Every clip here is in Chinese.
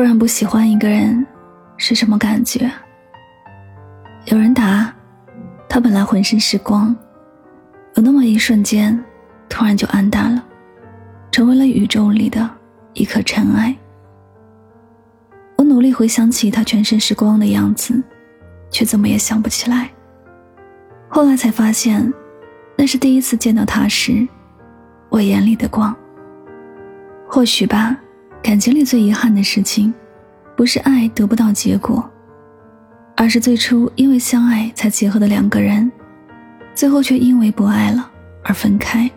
突然不喜欢一个人是什么感觉？有人答：他本来浑身是光，有那么一瞬间，突然就暗淡了，成为了宇宙里的一颗尘埃。我努力回想起他全身是光的样子，却怎么也想不起来。后来才发现，那是第一次见到他时，我眼里的光。或许吧，感情里最遗憾的事情，不是爱得不到结果，而是最初因为相爱才结合的两个人，最后却因为不爱了而分开。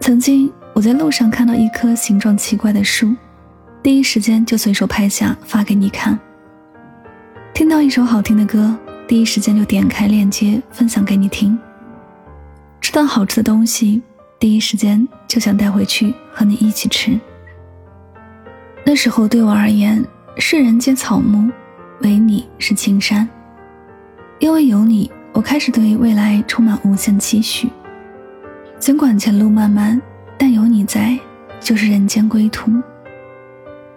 曾经我在路上看到一棵形状奇怪的树。第一时间就随手拍下发给你看。听到一首好听的歌，第一时间就点开链接分享给你听。吃到好吃的东西，第一时间就想带回去和你一起吃。那时候对我而言，世人皆草木，唯你是青山。因为有你，我开始对未来充满无限期许。尽管前路漫漫，但有你在，就是人间归途。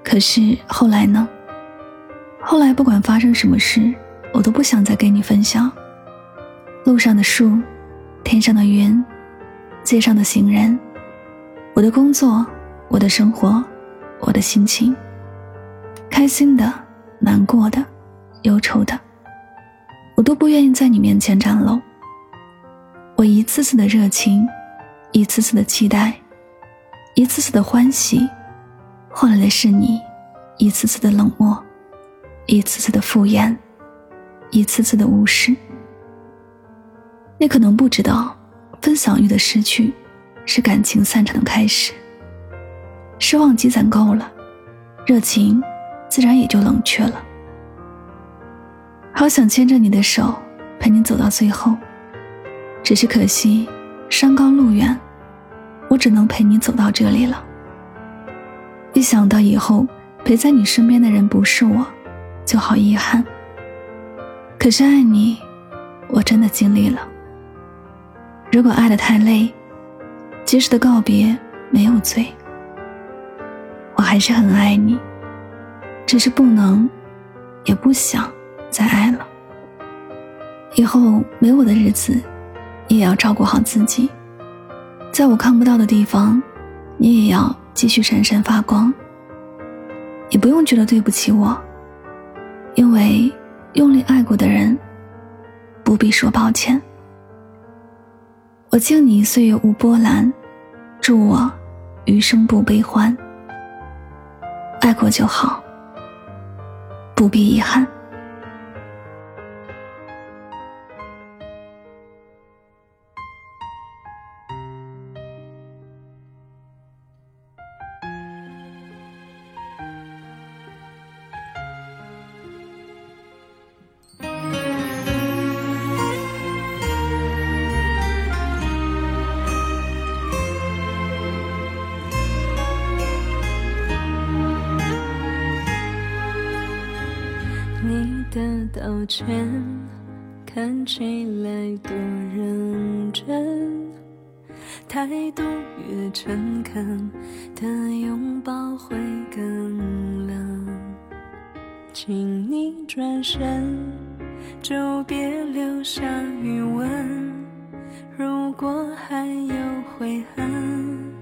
可是后来呢？后来不管发生什么事，我都不想再跟你分享。路上的树，天上的云，街上的行人，我的工作，我的生活，我的心情，开心的、难过的、忧愁的，我都不愿意在你面前展露。我一次次的热情，一次次的期待，一次次的欢喜。换来的是你一次次的冷漠，一次次的敷衍，一次次的无视。你可能不知道，分享欲的失去，是感情散场的开始。失望积攒够了，热情自然也就冷却了。好想牵着你的手，陪你走到最后，只是可惜，山高路远，我只能陪你走到这里了。一想到以后陪在你身边的人不是我，就好遗憾。可是爱你，我真的尽力了。如果爱的太累，及时的告别没有罪。我还是很爱你，只是不能，也不想再爱了。以后没我的日子，你也要照顾好自己。在我看不到的地方，你也要。继续闪闪发光，也不用觉得对不起我，因为用力爱过的人不必说抱歉。我敬你岁月无波澜，祝我余生不悲欢。爱过就好，不必遗憾。道歉看起来多认真，态度越诚恳的拥抱会更冷。请你转身，就别留下余温。如果还有悔恨，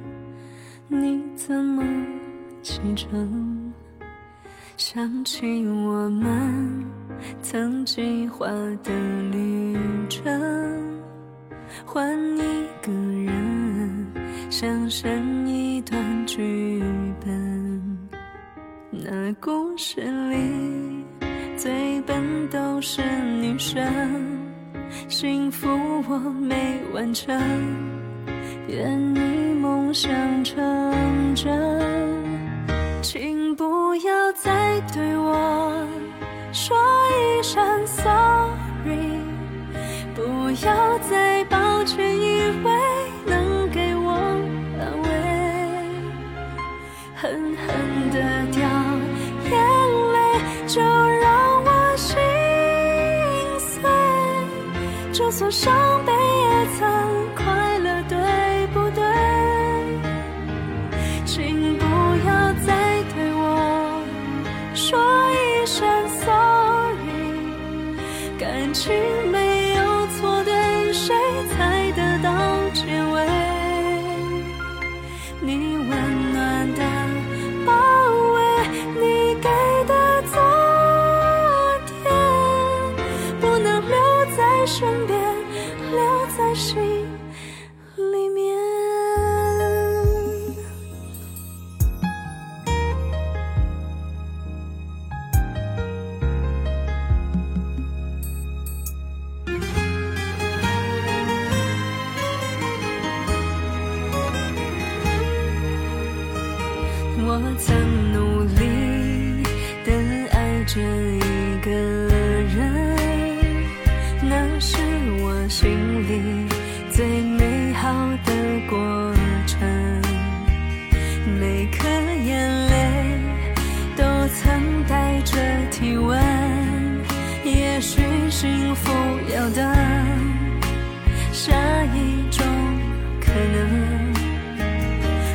你怎么启程？想起我们。曾计划的旅程，换一个人，想删一段剧本。那故事里最笨都是女生，幸福。我没完成，愿你梦想成真，请不要再对我。说一声 sorry，不要再抱歉，以为能给我安慰，狠狠的掉眼泪，就让我心碎，就算伤。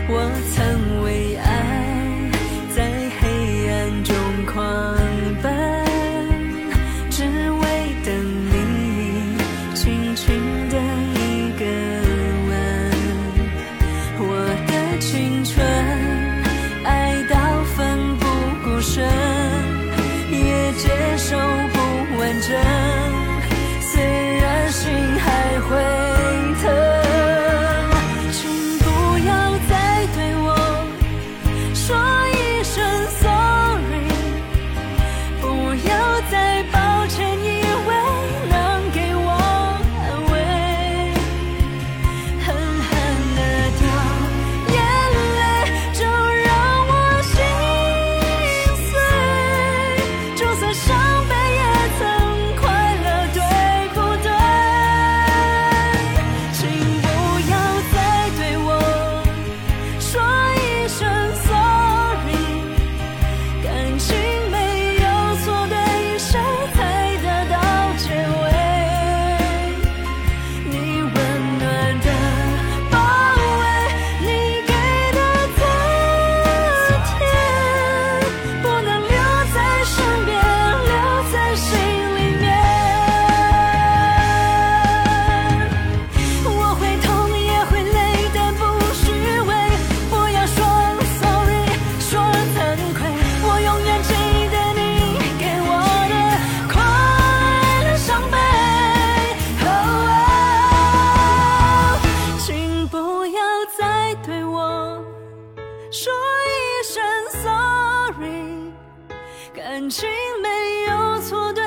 我曾在旁感情没有错对